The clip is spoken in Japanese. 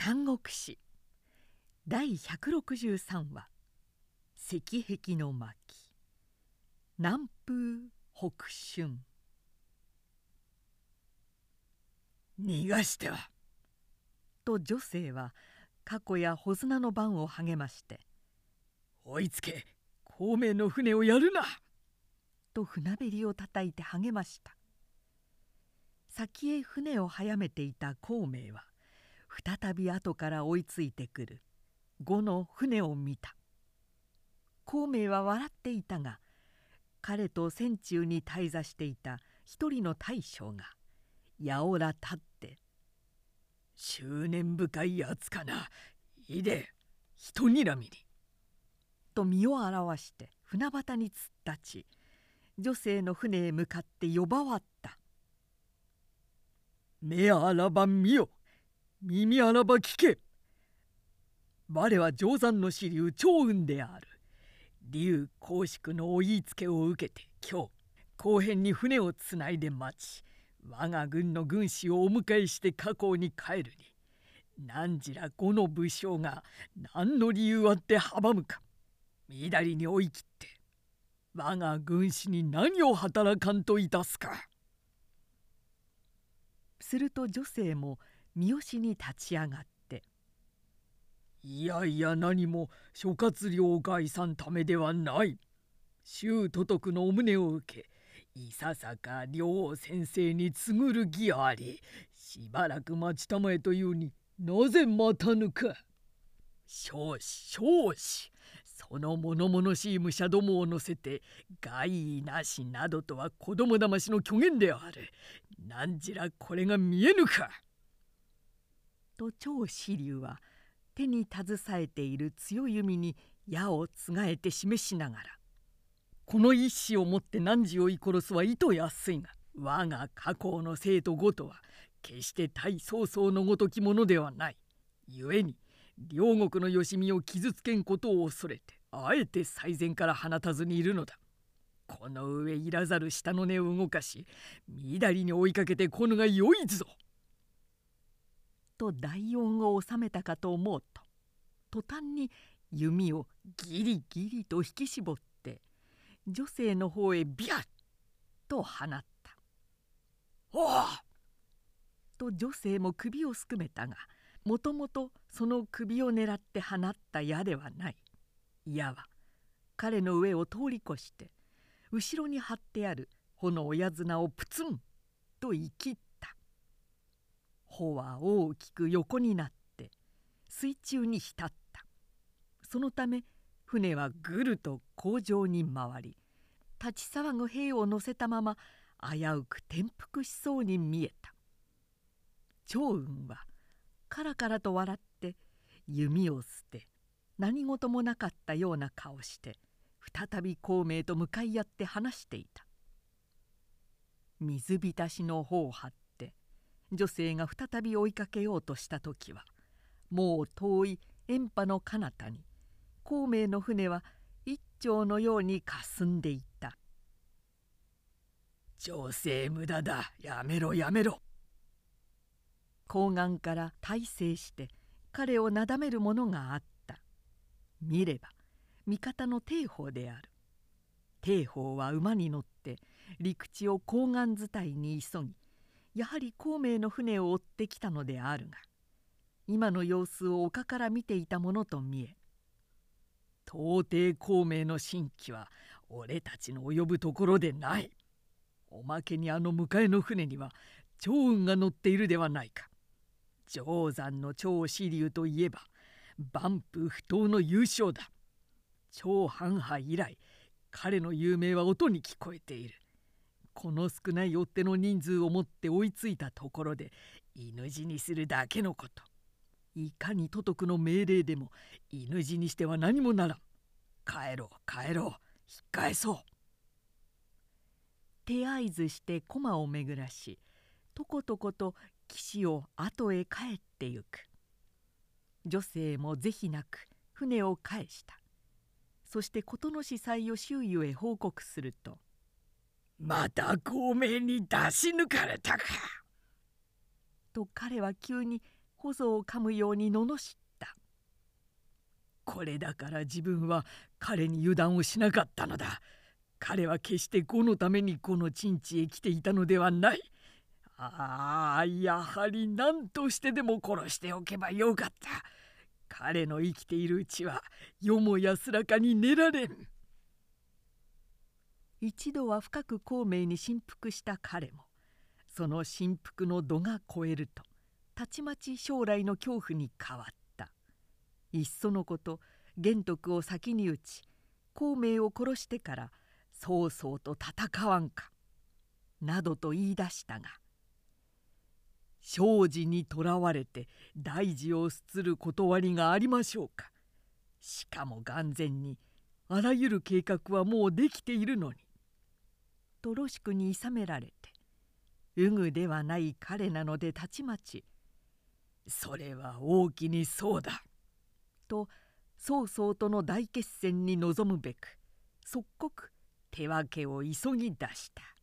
三国志。第163話「石壁の巻」南風北春。逃がしては。と女性は過去や穂綱の番を励まして「追いつけ孔明の船をやるな!」と船べりをたたいて励ました。先へ船を早めていた孔明は再び後から追いついてくる。呉の船を見た。孔明は笑っていたが彼と船中に滞座していた一人の大将がやおら立って「執念深いやつかな。いで人にらみに」と身を表して船端に突っ立ち女性の船へ向かって呼ばわった「目あらば見よ。耳あらば聞け我は定山の支流長雲である竜公祝のお言いつけを受けて今日後編に船をつないで待ち我が軍の軍師をお迎えして河口に帰るに何時ら五の武将が何の理由あって阻むか乱に追い切って我が軍師に何を働かんといたすか。すると女性も三好に立ち上がって「いやいや何も諸葛亮外さんためではない」「周都督のお胸を受けいささか両先生に告ぐる義ありしばらく待ちたまえというになぜ待たぬか」少子少子その物々しい武者どもを乗せて害なしなどとは子供騙しの虚言である。何じらこれが見えぬか。と長子竜は手に携えている強い弓に矢をつがえて示しながら「この一子をもって汝を追い殺すは意図安いが我が家光の生徒ごとは決して大曹操のごときものではない。故に両国のよしみを傷つけんことを恐れてあえて最善から放たずにいるのだ。この上いらざる下の根を動かし乱に追いかけてこぬがよいぞ。と大音を収めたかと思うと途端に弓をギリギリと引き絞って女性の方へビャッと放った「おお!」と女性も首をすくめたがもともとその首を狙って放った矢ではない矢は彼の上を通り越して後ろに張ってある穂の親綱をプツンと生き穂は大きく横になって水中に浸った。そのため船はぐると工場に回り立ち騒ぐ兵を乗せたまま危うく転覆しそうに見えた。長雲はカラカラと笑って弓を捨て何事もなかったような顔して再び孔明と向かい合って話していた。水浸しの方を張っ女性が再び追いかけようとした時はもう遠い遠波の彼方に孔明の船は一丁のようにかすんでいった「女性無駄だやめろやめろ」睾丸から大成して彼をなだめるものがあった。見れば味方の帝鳳である。帝鳳は馬に乗って陸地を睾丸伝いに急ぎやはり孔明の船を追ってきたのであるが今の様子を丘から見ていたものと見え到底孔明の新規は俺たちの及ぶところでない。おまけにあの迎えの船には長雲が乗っているではないか。定山の長支流といえば万夫不当の優勝だ。長藩派以来彼の有名は音に聞こえている。この少ない追っ手の人数をもって追いついたところで犬死にするだけのこと。いかに都督の命令でも犬死にしては何もならん。帰ろう帰ろう引っ返そう。手合図して駒を巡らしとことこと岸を後へ帰ってゆく。女性も是非なく船を返した。そして事の司祭を周囲へ報告するとまた孔明に出し抜かれたか。と彼は急にほぞを噛むように罵った「これだから自分は彼に油断をしなかったのだ。彼は決して子のためにこの陳地へ来ていたのではない。ああやはり何としてでも殺しておけばよかった。彼の生きているうちは世も安らかに寝られん」一度は深く孔明に振幅した彼もその振幅の度が超えるとたちまち将来の恐怖に変わった。いっそのこと玄徳を先に討ち孔明を殺してから曹操と戦わんかなどと言い出したが生死にとらわれて大事をすつる断りがありましょうか。しかも眼前にあらゆる計画はもうできているのに。とろしくにいさめられてうぐではない彼なのでたちまち「それは大きにそうだ」と曹操との大決戦に臨むべく即刻手分けを急ぎ出した。